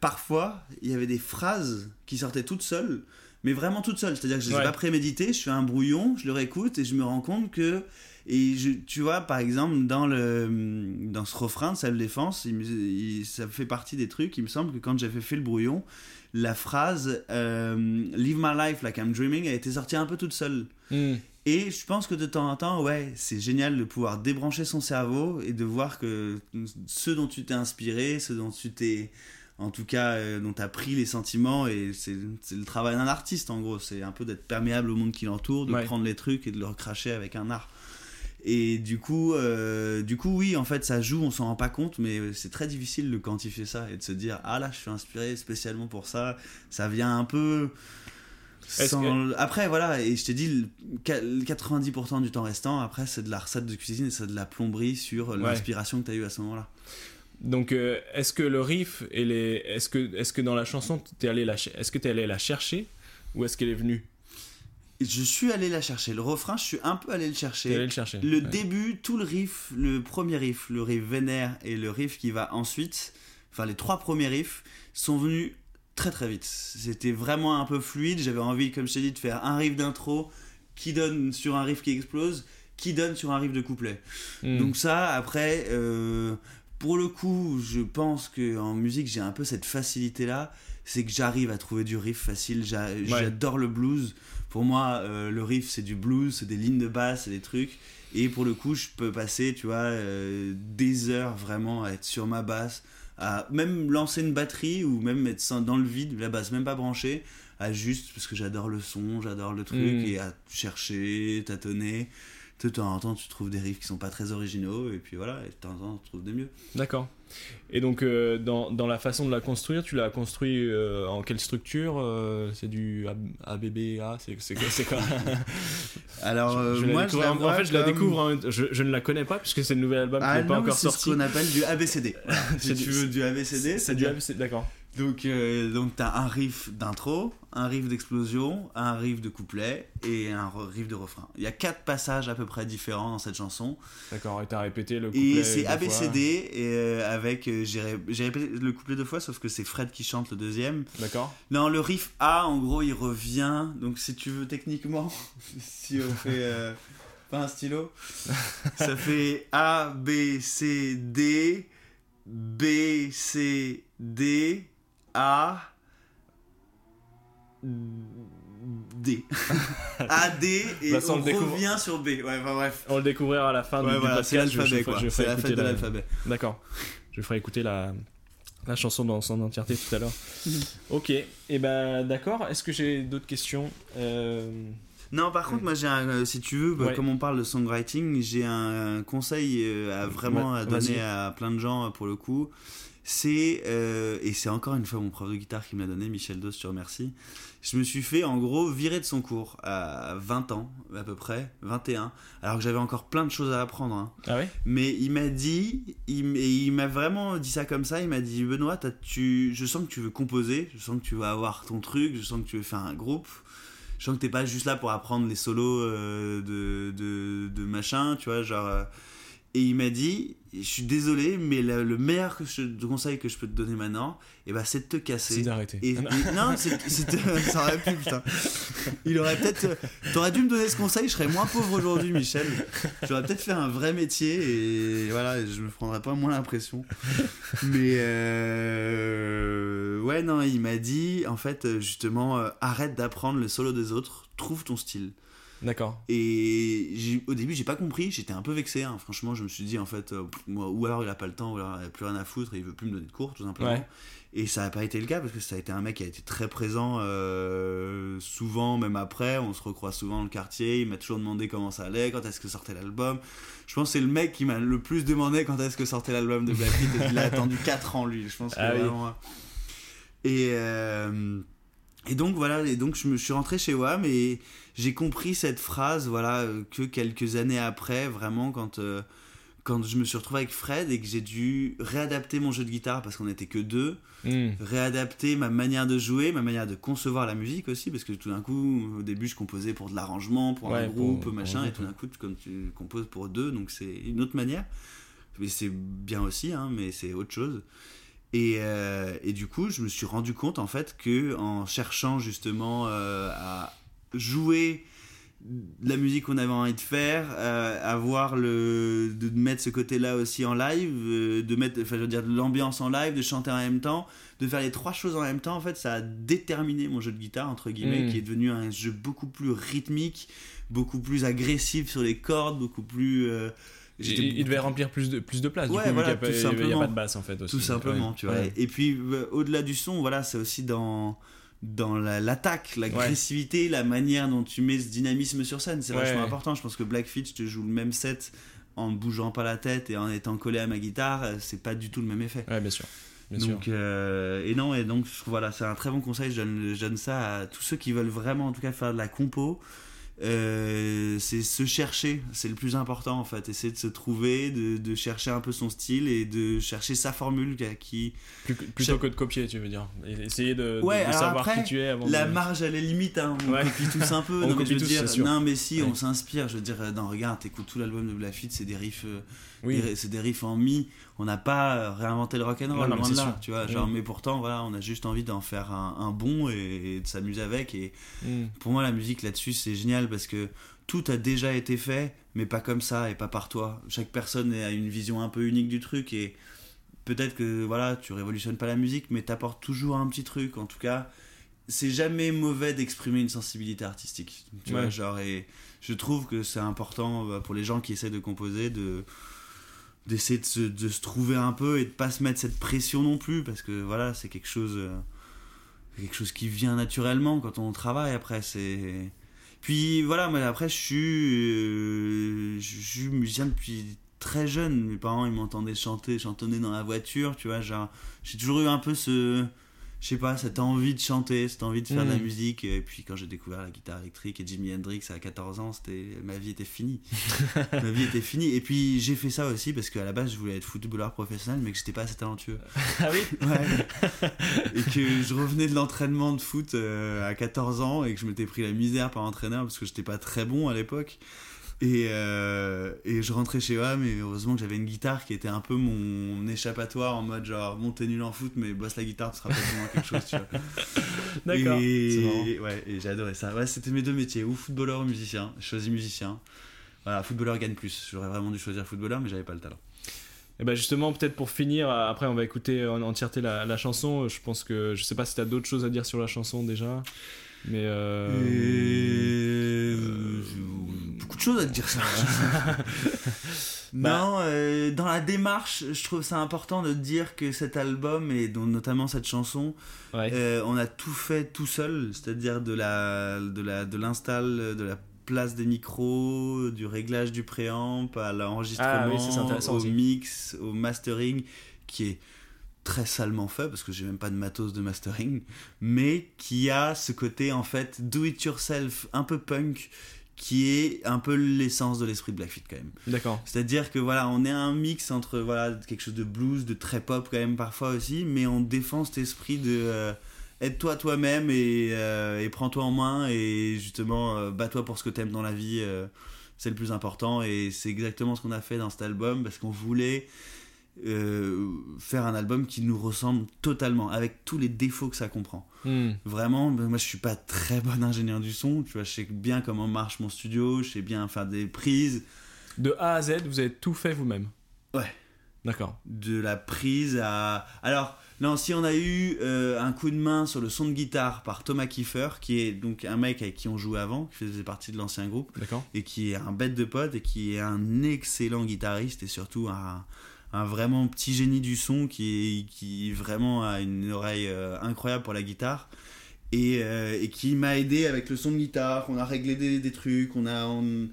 parfois, il y avait des phrases qui sortaient toutes seules, mais vraiment toutes seules. C'est-à-dire que je ne Ouais. pas préméditées, je fais un brouillon, je le réécoute et je me rends compte que. Et je, tu vois, par exemple, dans, le, dans ce refrain de il me- il- ça fait partie des trucs. Il me semble que quand j'avais fait le brouillon, la phrase euh, Live my life like I'm dreaming a été sortie un peu toute seule. Hmm. Et je pense que de temps en temps, ouais, c'est génial de pouvoir débrancher son cerveau et de voir que ce dont tu t'es inspiré, ce dont tu t'es, en tout cas, euh, dont tu as pris les sentiments, et c'est le travail d'un artiste en gros, c'est un peu d'être perméable au monde qui l'entoure, de Ouais. prendre les trucs et de le recracher avec un art. Et du coup, euh, du coup, oui, en fait, ça joue, on s'en rend pas compte, mais c'est très difficile de quantifier ça et de se dire, ah là, je suis inspiré spécialement pour ça. Ça vient un peu. Après, voilà, et je t'ai dit, le qua- le 90% du temps restant, après, c'est de la recette de cuisine et c'est de la plomberie sur l'inspiration que tu as eue à ce moment-là. Donc euh, est-ce que le riff et les est-ce que est-ce que dans la chanson t'es allé la est-ce que t'es allé la chercher ou est-ce qu'elle est venue? Je suis allé la chercher. Le refrain, je suis un peu allé le chercher. allé le chercher. Le Ouais. début, tout le riff, le premier riff, le riff vénère et le riff qui va ensuite, enfin les trois premiers riffs, sont venus très très vite. C'était vraiment un peu fluide. J'avais envie, comme je t'ai dit, de faire un riff d'intro qui donne sur un riff qui explose, qui donne sur un riff de couplet. Hmm. Donc ça, après, euh, pour le coup, je pense que en musique, j'ai un peu cette facilité-là, c'est que j'arrive à trouver du riff facile. J'a- J'adore le blues. Pour moi, euh, le riff, c'est du blues, c'est des lignes de basse, c'est des trucs. Et pour le coup, je peux passer, tu vois, euh, des heures vraiment à être sur ma basse, à même lancer une batterie ou même être dans le vide, la basse même pas branchée, à juste parce que j'adore le son, j'adore le truc, Mm. et à chercher, tâtonner. De temps en temps, tu trouves des riffs qui sont pas très originaux, et puis voilà, et de temps en temps, tu trouves des mieux. D'accord. Et donc euh, dans, dans la façon de la construire, tu l'as construit euh, en quelle structure euh, C'est du ABBA C'est c'est quoi, c'est quoi Alors, Je moi, je la en fait, je la découvre. hein, je, je ne la connais pas puisque c'est le nouvel album qui Ah n'est pas non, encore c'est ce sorti. qu'on appelle du ABCD. Si du- tu veux du ABCD, C'est du c'est-à-dire ABC, d'accord. Donc, donc tu as un riff d'intro, un riff d'explosion, un riff de couplet et un riff de refrain. Il y a quatre passages à peu près différents dans cette chanson. D'accord, et t'as répété le couplet. Et c'est ABCD et, euh, avec. euh, J'ai ré- j'ai répété le couplet deux fois, sauf que c'est Fred qui chante le deuxième. D'accord. Non, le riff A, en gros, il revient. Donc, si tu veux, techniquement, si on fait. euh, pas un stylo, ça fait A, B, C, D, B, C, D, A, D. A, D, et Bah, on on revient sur B. Ouais, enfin bref. On le découvrira à la fin Ouais, du, c'est podcast. je- je je C'est la fête de la- l'alphabet. D'accord. Je ferai écouter la, la chanson dans son entièreté tout à l'heure. ok, et eh ben d'accord. Est-ce que j'ai d'autres questions euh, Non, par contre, moi, j'ai un, euh, si tu veux, bah, Ouais. comme on parle de songwriting, j'ai un, conseil euh, à vraiment Ouais, à donner à plein de gens euh, pour le coup. C'est, euh, et c'est encore une fois mon prof de guitare qui me l'a donné, Michel Dos, je te remercie. Je me suis fait en gros virer de son cours à 20 ans, à peu près, 21, alors que j'avais encore plein de choses à apprendre. hein. Ah ouais? Mais il m'a dit, il, et il m'a vraiment dit ça comme ça. Il m'a dit Benoît, t'as- tu, je sens que tu veux composer, je sens que tu veux avoir ton truc, je sens que tu veux faire un groupe. Je sens que t'es pas juste là pour apprendre les solos euh, de, de, de machin, tu vois, genre. euh, et il m'a dit, je suis désolé, mais le, le meilleur que je- de conseil que je peux te donner maintenant, et ben, c'est de te casser. C'est d'arrêter. Et, et- non, c'est- ça aurait pu, putain. Il aurait peut-être. euh, T'aurais dû me donner ce conseil, je serais moins pauvre aujourd'hui, Michel. J'aurais peut-être fait un vrai métier et voilà, je me prendrais pas moins l'impression. Mais euh, ouais, non, il m'a dit, en fait, euh, justement, euh, arrête d'apprendre le solo des autres, trouve ton style. D'accord. Et au début, j'ai pas compris, j'étais un peu vexé. hein. Franchement, je me suis dit, en fait, euh, moi, ou alors il a pas le temps, ou alors il a plus rien à foutre et il veut plus me donner de cours, tout simplement. Ouais. Et ça n'a pas été le cas parce que ça a été un mec qui a été très présent euh, souvent, même après. On se recroise souvent dans le quartier. Il m'a toujours demandé comment ça allait, quand est-ce que sortait l'album. Je pense que c'est le mec qui m'a le plus demandé quand est-ce que sortait l'album de Black Beat. Il a attendu 4 ans, lui. Je pense que Ah oui. vraiment. Et, euh, et donc voilà, et donc je me suis rentré chez WAM et j'ai compris cette phrase, voilà, euh, que quelques années après, vraiment, quand, euh, quand je me suis retrouvé avec Fred et que j'ai dû réadapter mon jeu de guitare parce qu'on n'était que deux, Hmm. réadapter ma manière de jouer, ma manière de concevoir la musique aussi, parce que tout d'un coup, au début, je composais pour de l'arrangement, pour un Ouais, groupe, pour machin, et tout d'un coup, comme tu composes pour deux, donc c'est une autre manière. Mais c'est bien aussi, hein, mais c'est autre chose. Et, euh, et du coup, je me suis rendu compte en fait que en cherchant justement euh, à jouer de la musique qu'on avait envie de faire, euh, avoir le de mettre ce côté-là aussi en live, euh, de mettre, enfin je veux dire de l'ambiance en live, de chanter en même temps, de faire les trois choses en même temps. En fait, ça a déterminé mon jeu de guitare entre guillemets, Mm. qui est devenu un jeu beaucoup plus rythmique, beaucoup plus agressif sur les cordes, beaucoup plus. euh, Il, devait remplir plus de, plus de place. Ouais, du coup, voilà, il y a- pas de basse en fait aussi. tout simplement, Ouais. tu vois. Ouais. Et puis, au-delà du son, voilà, c'est aussi dans dans la- l'attaque, l'agressivité, la manière dont tu mets ce dynamisme sur scène. C'est Ouais. vachement important. Je pense que Blackfeet, je te joue le même set en bougeant pas la tête et en étant collé à ma guitare, euh, c'est pas du tout le même effet. Ouais, bien sûr. Bien sûr. donc, euh, et non, et donc voilà, c'est un très bon conseil. Je donne, je donne ça à tous ceux qui veulent vraiment, en tout cas, faire de la compo. Euh, c'est se chercher, c'est le plus important en fait. Essayer de se trouver, de, de chercher un peu son style et de chercher sa formule qui- Plus plutôt que de copier, tu veux dire. Essayer de, Ouais, de savoir après, qui tu es avant La de... marge, elle est limite, hein. on Ouais. copie tous un peu. On non, mais copie je veux tous, dire, non, mais si, Ouais. on s'inspire. Je veux dire, non, regarde, t'écoutes tout l'album de Blackfeet, c'est des riffs, euh, Oui. c'est des riffs en mi. On n'a pas euh, réinventé le rock'n'roll, loin de là, sûr. tu vois. Genre, mais pourtant, voilà, on a juste envie d'en faire un, un bon et, et de s'amuser avec. Et Hmm. pour moi, la musique là-dessus, c'est génial parce que tout a déjà été fait, mais pas comme ça et pas par toi. Chaque personne a une vision un peu unique du truc et peut-être que voilà, tu révolutionnes pas la musique, mais t'apportes toujours un petit truc. En tout cas, c'est jamais mauvais d'exprimer une sensibilité artistique. Tu Ouais. vois, genre, et je trouve que c'est important bah, pour les gens qui essaient de composer de d'essayer de se, de se trouver un peu et de pas se mettre cette pression non plus parce que voilà c'est quelque chose euh, quelque chose qui vient naturellement quand on travaille après c'est puis voilà moi après je suis euh, je suis musicien depuis très jeune. Mes parents ils m'entendaient chanter chantonner dans la voiture tu vois genre j'ai toujours eu un peu ce je sais pas cette envie de chanter cette envie de faire de la Mm. musique et puis quand j'ai découvert la guitare électrique et Jimi Hendrix à 14 ans c'était ma vie était finie ma vie était finie et puis j'ai fait ça aussi parce qu'à la base je voulais être footballeur professionnel mais que j'étais pas assez talentueux Ah oui Ouais. et que je revenais de l'entraînement de foot euh, à 14 ans et que je m'étais pris la misère par entraîneur parce que j'étais pas très bon à l'époque. Et, euh, et je rentrais chez WAM et heureusement que j'avais une guitare qui était un peu mon échappatoire en mode genre bon t'es nul en foot mais bosse la guitare tu seras à quelque chose tu vois. D'accord. Et, ouais, et j'ai adoré ça. Ouais, c'était mes deux métiers, ou footballeur ou musicien. Je choisis musicien. Voilà, footballeur gagne plus. J'aurais vraiment dû choisir footballeur mais j'avais pas le talent. Et bah justement, peut-être pour finir, après on va écouter en entièreté la, la chanson. Je pense que je sais pas si t'as d'autres choses à dire sur la chanson déjà, mais euh, Et... de choses à te dire ça. non, euh, dans la démarche, je trouve ça important de dire que cet album, et dont notamment cette chanson, Ouais. euh, on a tout fait tout seul, c'est-à-dire de la de la de l'install, de la place des micros, du réglage du préamp, à l'enregistrement, Ah oui, au aussi. mix, au mastering, qui est très salement fait parce que j'ai même pas de matos de mastering, mais qui a ce côté en fait do it yourself, un peu punk, qui est un peu l'essence de l'esprit de Blackfeet quand même. D'accord. C'est-à-dire que voilà, on est un mix entre voilà quelque chose de blues, de très pop quand même parfois aussi, mais on défend cet esprit de euh, aide-toi toi-même et, euh, et prends-toi en main et justement euh, bats-toi pour ce que t'aimes dans la vie, c'est le plus important et c'est exactement ce qu'on a fait dans cet album parce qu'on voulait euh, faire un album qui nous ressemble totalement avec tous les défauts que ça comprend. Hmm. Vraiment, ben, moi je suis pas très bon ingénieur du son, tu vois, je sais bien comment marche mon studio, je sais bien faire des prises, De A à Z, vous avez tout fait vous-même. Ouais. D'accord. de la prise à. Alors, non, si on a eu euh, un coup de main sur le son de guitare par Thomas Kiefer, qui est donc un mec avec qui on jouait avant, qui faisait partie de l'ancien groupe, D'accord. et qui est un bête de pote, et qui est un excellent guitariste, et surtout un, un vraiment petit génie du son, qui, qui vraiment a une oreille euh, incroyable pour la guitare. Et, euh, et qui m'a aidé avec le son de guitare, on a réglé des, des trucs, on a, on,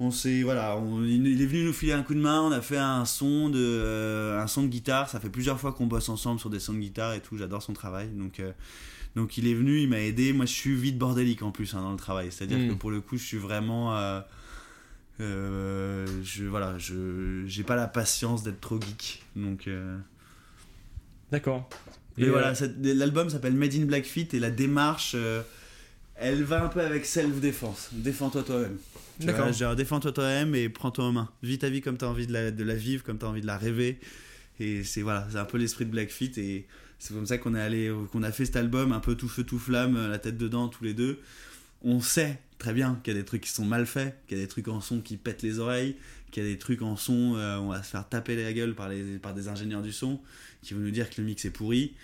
on s'est voilà on- il est venu nous filer un coup de main on a fait un son de euh, un son de guitare ça fait plusieurs fois qu'on bosse ensemble sur des sons de guitare et tout j'adore son travail donc euh, donc il est venu il m'a aidé moi je suis vite bordélique en plus hein, dans le travail c'est à dire Mm. que pour le coup je suis vraiment euh, je voilà je j'ai pas la patience d'être trop geek donc euh, D'accord. mais Et, voilà euh, l'album s'appelle Made in Blackfeet et la démarche euh, elle va un peu avec self défense défends-toi toi-même D'accord. défends-toi toi-même et prends-toi en main. Vis ta vie comme tu as envie de la, de la vivre, comme tu as envie de la rêver. Et c'est voilà, c'est un peu l'esprit de Blackfeet et c'est comme ça qu'on est allé qu'on a fait cet album un peu tout feu tout flamme, la tête dedans tous les deux. On sait très bien qu'il y a des trucs qui sont mal faits, qu'il y a des trucs en son qui pètent les oreilles, qu'il y a des trucs en son euh, on va se faire taper la gueule par les par des ingénieurs du son qui vont nous dire que le mix est pourri.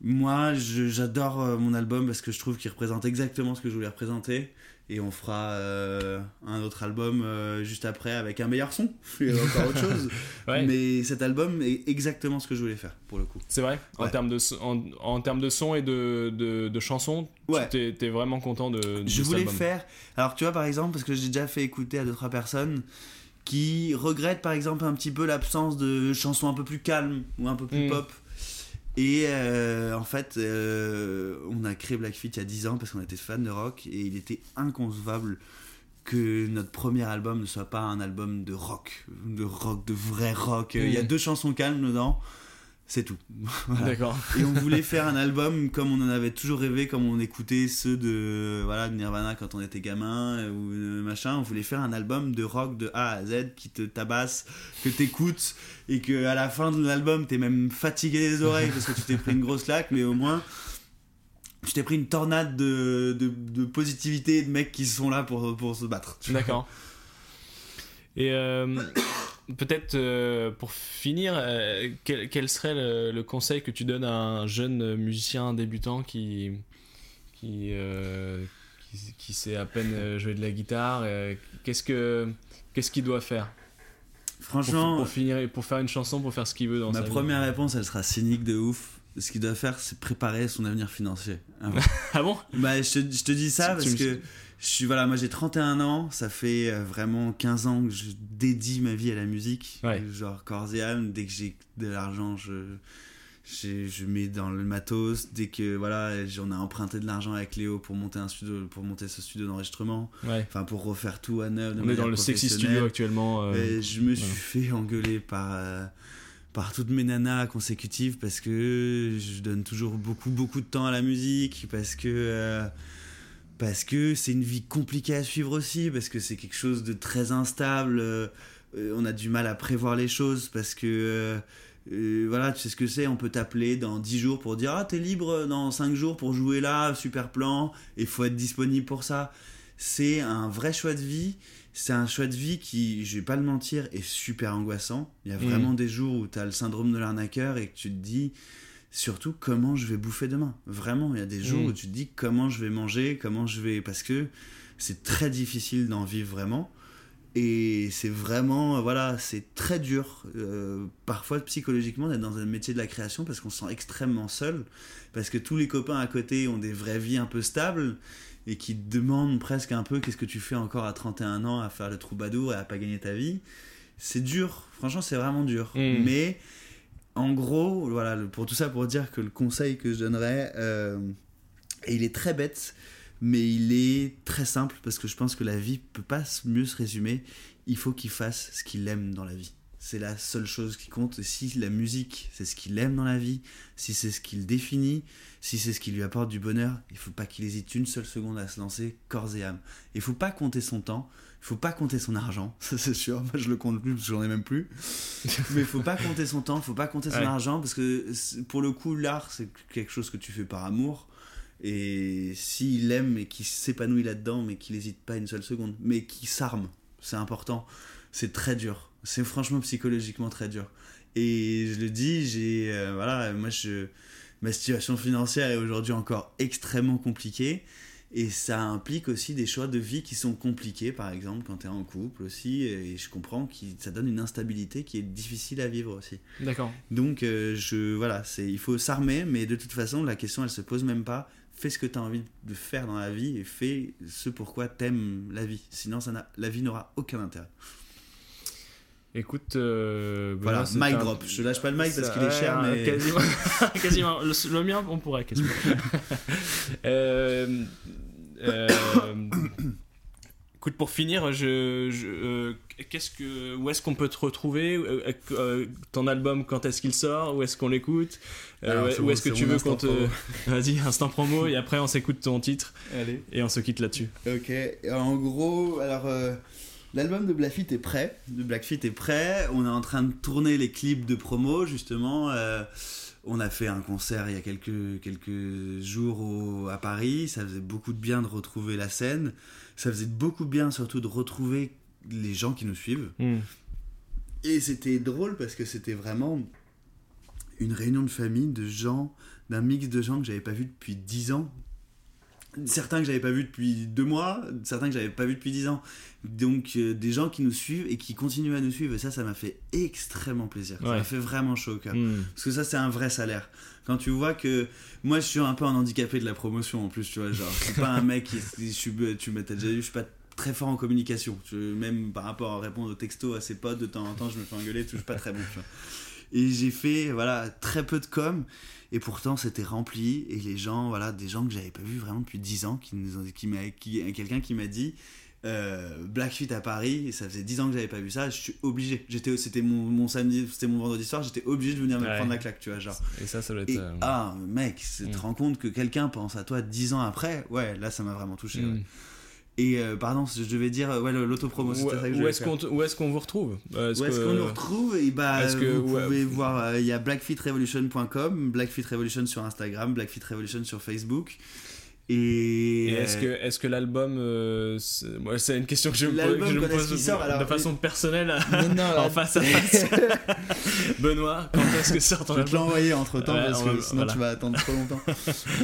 Moi, j'adore euh, mon album parce que je trouve qu'il représente exactement ce que je voulais représenter. Et on fera euh, un autre album euh, juste après avec un meilleur son et encore autre chose. ouais. Mais cet album est exactement ce que je voulais faire pour le coup. C'est vrai? En, termes de, en, en termes de son et de, de, de chansons, Ouais. tu t'es, t'es vraiment content de, de Je voulais album? faire. Alors, tu vois, par exemple, parce que j'ai déjà fait écouter à deux trois personnes qui regrettent, par exemple, un petit peu l'absence de chansons un peu plus calmes ou un peu plus Mm. pop. Et euh, en fait, euh, on a créé Blackfeet il y a 10 ans parce qu'on était fan de rock et il était inconcevable que notre premier album ne soit pas un album de rock, de rock, de vrai rock. Il y a Mm. deux chansons calmes dedans, c'est tout. Voilà. D'accord. Et on voulait faire un album comme on en avait toujours rêvé, comme on écoutait ceux de, voilà, de Nirvana quand on était gamin euh, ou euh, machin. On voulait faire un album de rock de A à Z qui te tabasse, que t'écoutes et que à la fin de l'album t'es même fatigué des oreilles parce que tu t'es pris une grosse claque, mais au moins tu t'es pris une tornade de, de, de positivité et de mecs qui sont là pour, pour se battre. D'accord. Et euh, peut-être euh, pour finir, euh, quel, quel serait le, le conseil que tu donnes à un jeune musicien débutant qui, qui, euh, qui, qui sait à peine jouer de la guitare Qu'est-ce que qu'est-ce qu'il doit faire? Pour, Franchement, pour finir, pour faire une chanson, pour faire ce qu'il veut dans ma sa vie première réponse elle sera cynique de ouf. Ce qu'il doit faire, c'est préparer son avenir financier. Ah bon? Bah, je te, je te dis ça parce que je suis, voilà, moi j'ai 31 ans, ça fait euh, vraiment 15 ans que je dédie ma vie à la musique. Ouais. Genre corps et âme, dès que j'ai de l'argent, je, j'ai- je mets dans le matos. Dès que voilà, j'en ai emprunté de l'argent avec Léo pour monter, un studio, pour monter ce studio d'enregistrement, Ouais. enfin pour refaire tout à neuf. On est dans le sexy studio actuellement. euh, Et je me suis fait engueuler par, euh, par toutes mes nanas consécutives parce que je donne toujours beaucoup, beaucoup de temps à la musique, parce que, euh, parce que c'est une vie compliquée à suivre aussi, parce que c'est quelque chose de très instable. euh, euh, on a du mal à prévoir les choses parce que. euh, euh, voilà, tu sais ce que c'est, on peut t'appeler dans 10 jours pour dire Ah, t'es libre dans 5 jours pour jouer là, super plan, et faut être disponible pour ça. C'est un vrai choix de vie c'est un choix de vie qui, je vais pas le mentir, est super angoissant. Il y a Mm. vraiment des jours où tu as le syndrome de l'arnaqueur et que tu te dis, surtout comment je vais bouffer demain. Vraiment, il y a des jours Mm. où tu te dis comment je vais manger, comment je vais. Parce que c'est très difficile d'en vivre vraiment. Et c'est vraiment, voilà, c'est très dur, euh, parfois psychologiquement, d'être dans un métier de la création parce qu'on se sent extrêmement seul, parce que tous les copains à côté ont des vraies vies un peu stables et qui te demandent presque un peu qu'est-ce que tu fais encore à 31 ans à faire le troubadour et à pas gagner ta vie. C'est dur, franchement, c'est vraiment dur. Mm. Mais en gros, voilà, pour tout ça, pour dire que le conseil que je donnerais, euh, et il est très bête, mais il est très simple parce que je pense que la vie peut pas mieux se résumer. Il faut qu'il fasse ce qu'il aime dans la vie. C'est la seule chose qui compte. Si la musique, c'est ce qu'il aime dans la vie, si c'est ce qui le définit, si c'est ce qui lui apporte du bonheur, il faut pas qu'il hésite une seule seconde à se lancer corps et âme. Il faut pas compter son temps, faut pas compter son argent, ça c'est sûr. Moi je le compte plus parce que j'en ai même plus. Mais il faut pas compter son temps, il faut pas compter son Ouais. argent parce que pour le coup l'art c'est quelque chose que tu fais par amour. Et s'il aime et qu'il s'épanouit là-dedans, mais qu'il n'hésite pas une seule seconde, mais qu'il s'arme, c'est important. C'est très dur. C'est franchement psychologiquement très dur. Et je le dis, j'ai. euh, voilà, moi, je, ma situation financière est aujourd'hui encore extrêmement compliquée. Et ça implique aussi des choix de vie qui sont compliqués, par exemple, quand tu es en couple aussi. Et je comprends que ça donne une instabilité qui est difficile à vivre aussi. D'accord. Donc, euh, je, voilà, il faut s'armer, mais de toute façon, la question, elle se pose même pas. Fais ce que tu as envie de faire dans la vie et fais ce pourquoi t'aimes la vie. Sinon, ça la vie n'aura aucun intérêt. Écoute, euh, Voilà, mic un- drop. Je lâche pas le mic parce qu'il est cher, mais. Quasiment. quasiment. Le, le mien, on pourrait quasiment. euh, écoute, pour finir, je, je, euh, qu'est-ce que, où est-ce qu'on peut te retrouver? Euh, euh, Ton album, quand est-ce qu'il sort? Où est-ce qu'on l'écoute? Euh, Alors, où- est-ce que tu veux qu'on te... Vas-y, instant promo, et après on s'écoute ton titre, Allez. et on se quitte là-dessus. Ok, en gros, alors euh, l'album de Blackfeet est prêt. De Blackfeet est prêt. On est en train de tourner les clips de promo justement. On a fait un concert il y a quelques, quelques jours au- à Paris. Ça faisait beaucoup de bien de retrouver la scène. Ça faisait beaucoup de bien surtout de retrouver les gens qui nous suivent. Hmm. Et c'était drôle parce que c'était vraiment une réunion de famille de gens, d'un mix de gens que j'avais pas vu depuis 10 ans. Certains que j'avais pas vu depuis deux mois, certains que j'avais pas vu depuis 10 ans. Donc euh, des gens qui nous suivent et qui continuent à nous suivre. Et ça, ça m'a fait extrêmement plaisir. Ça m'a fait vraiment chaud au cœur. Hmm. Parce que ça, c'est un vrai salaire. Quand tu vois que. Moi, je suis un peu un handicapé de la promotion en plus, tu vois. Genre, je suis pas un mec qui. Je suis, tu m'as déjà vu, je suis pas très fort en communication. Je- même par rapport à répondre aux textos à ses potes, de temps en temps, je me fais engueuler, tout, je suis pas très bon, tu vois. Et j'ai fait, voilà, très peu de com. Et pourtant, c'était rempli. Et les gens, voilà, des gens que j'avais pas vus vraiment depuis 10 ans, qui nous ont, qui m'a, qui, quelqu'un qui m'a dit. Euh, Blackfeet à Paris, et ça faisait 10 ans que j'avais pas vu ça, je suis obligé. J'étais, c'était mon, mon samedi, c'était mon vendredi soir, j'étais obligé de venir me Ouais. prendre la claque, tu vois, genre. Et ça, ça doit être. Et euh, ah, mec, tu te Mm. rends compte que quelqu'un pense à toi 10 ans après? Ouais, là, ça m'a vraiment touché. hmm. ouais. Et euh, pardon, je devais dire, euh, ouais, l'autopromo, c'était ça que je où est-ce qu'on où est-ce qu'on vous retrouve Euh, Où est-ce qu'on nous retrouve Et bah, Est-ce que- vous ouais. pouvez voir, euh, il y a blackfeetrevolution.com, Blackfeet Revolution sur Instagram, Blackfeet Revolution sur Facebook. Et, Et est-ce euh, que, est-ce que l'album. euh, moi, c'est une question que je me pose, je me pose sort, alors, de façon personnelle Non, non, en face à face. Benoît, quand est-ce que sort ton Je vais te album l'envoyer entre temps Ouais, parce que sinon voilà. tu vas attendre trop longtemps.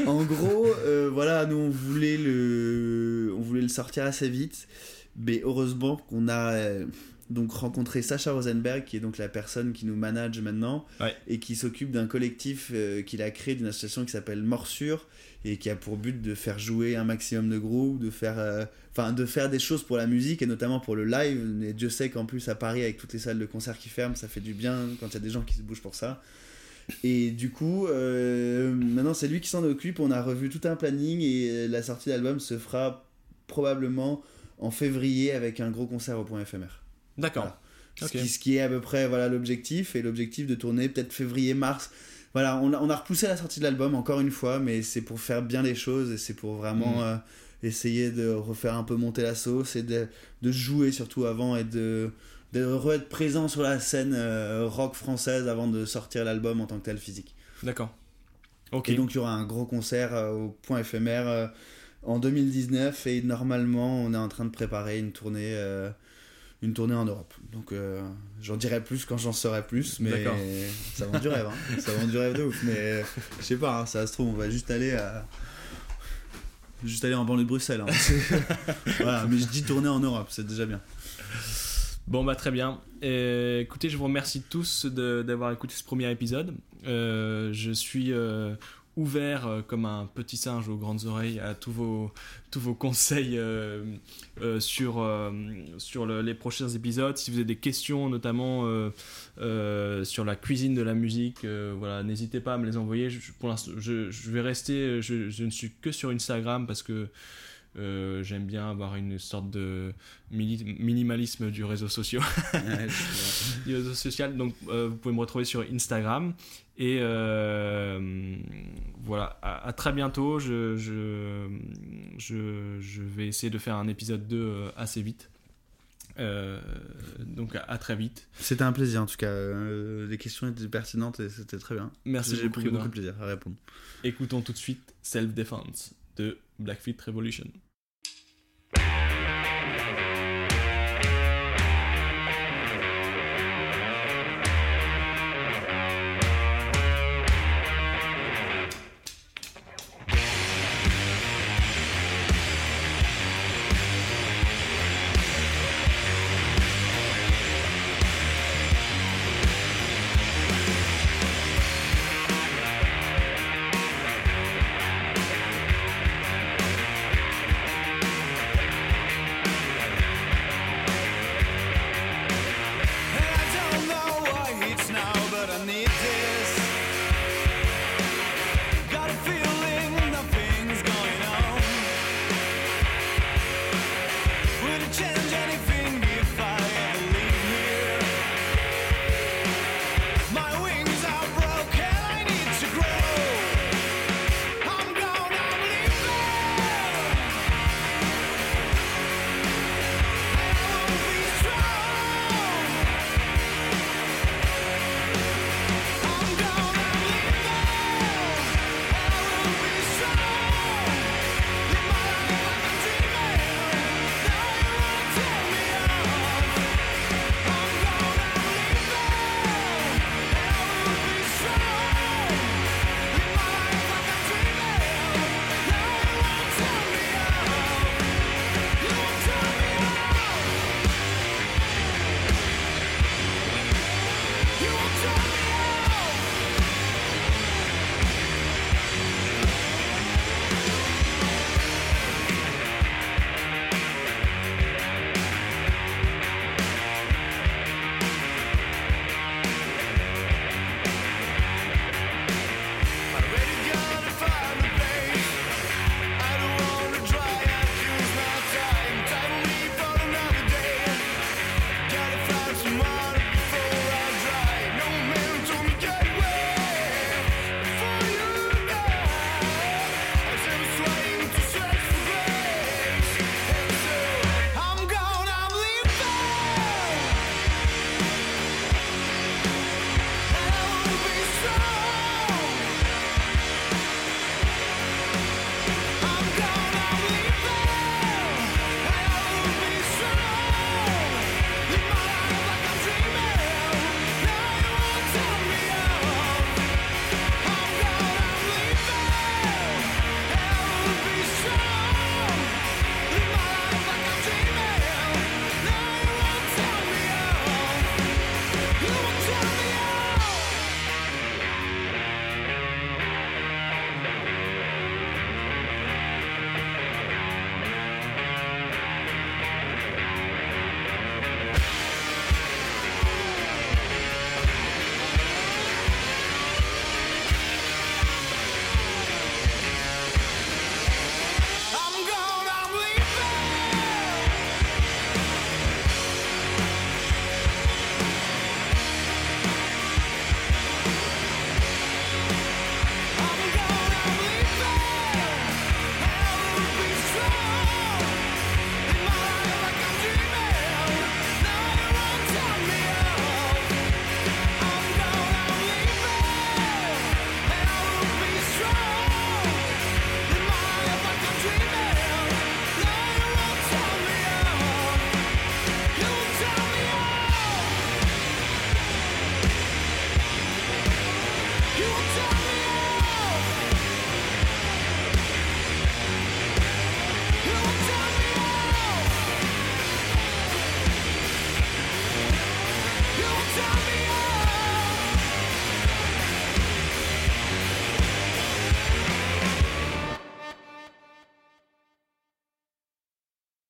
en gros, euh, voilà, nous on voulait le, on voulait le sortir assez vite, mais heureusement qu'on a euh, donc rencontré Sacha Rosenberg, qui est donc la personne qui nous manage maintenant Ouais. et qui s'occupe d'un collectif qu'il a créé d'une association qui s'appelle Morsure et qui a pour but de faire jouer un maximum de groupes, de faire, euh, enfin, de faire des choses pour la musique et notamment pour le live. Et Dieu sait qu'en plus à Paris avec toutes les salles de concert qui ferment, ça fait du bien quand il y a des gens qui se bougent pour ça. Et du coup, euh, maintenant c'est lui qui s'en occupe. On a revu tout un planning et la sortie d'album se fera probablement en février avec un gros concert au point éphémère. D'accord. Voilà. Ce, qui, ce qui est à peu près voilà l'objectif et l'objectif de tourner peut-être février-mars. Voilà, on a, on a repoussé la sortie de l'album encore une fois, mais c'est pour faire bien les choses et c'est pour vraiment Mhm. euh, essayer de refaire un peu monter la sauce et de, de jouer surtout avant et de, de re- être présent sur la scène euh, rock française avant de sortir l'album en tant que tel physique. D'accord. Ok. Et donc il y aura un gros concert euh, au point éphémère en 2019 et normalement on est en train de préparer une tournée, une tournée en Europe. Donc euh, j'en dirai plus quand j'en saurai plus, mais ça vend du rêve, hein. ça vend du rêve de ouf. Mais euh, je sais pas, hein, ça se trouve, on va juste aller à. Juste aller en banlieue de Bruxelles. hein. Voilà, mais je dis tourner en Europe, c'est déjà bien. Bon bah très bien. Euh, écoutez, je vous remercie tous d'avoir écouté ce premier épisode. Euh, je suis euh, ouvert euh, comme un petit singe aux grandes oreilles à tous vos, tous vos conseils euh, euh, sur, sur le- les prochains épisodes. Si vous avez des questions, notamment sur la cuisine de la musique, voilà, n'hésitez pas à me les envoyer. Je- vais rester, je ne suis que sur Instagram parce que euh, j'aime bien avoir une sorte de mini- minimalisme du réseau social. Ouais, du réseau social. Donc, euh, vous pouvez me retrouver sur Instagram. Et euh, voilà, à, à très bientôt. Je, je, je, je vais essayer de faire un épisode 2 euh, assez vite. Euh, donc, à, à très vite. C'était un plaisir en tout cas. Euh, les questions étaient pertinentes et c'était très bien. Merci J'ai pris beaucoup de plaisir à répondre. Écoutons tout de suite Self Defense de Blackfeet Revolution.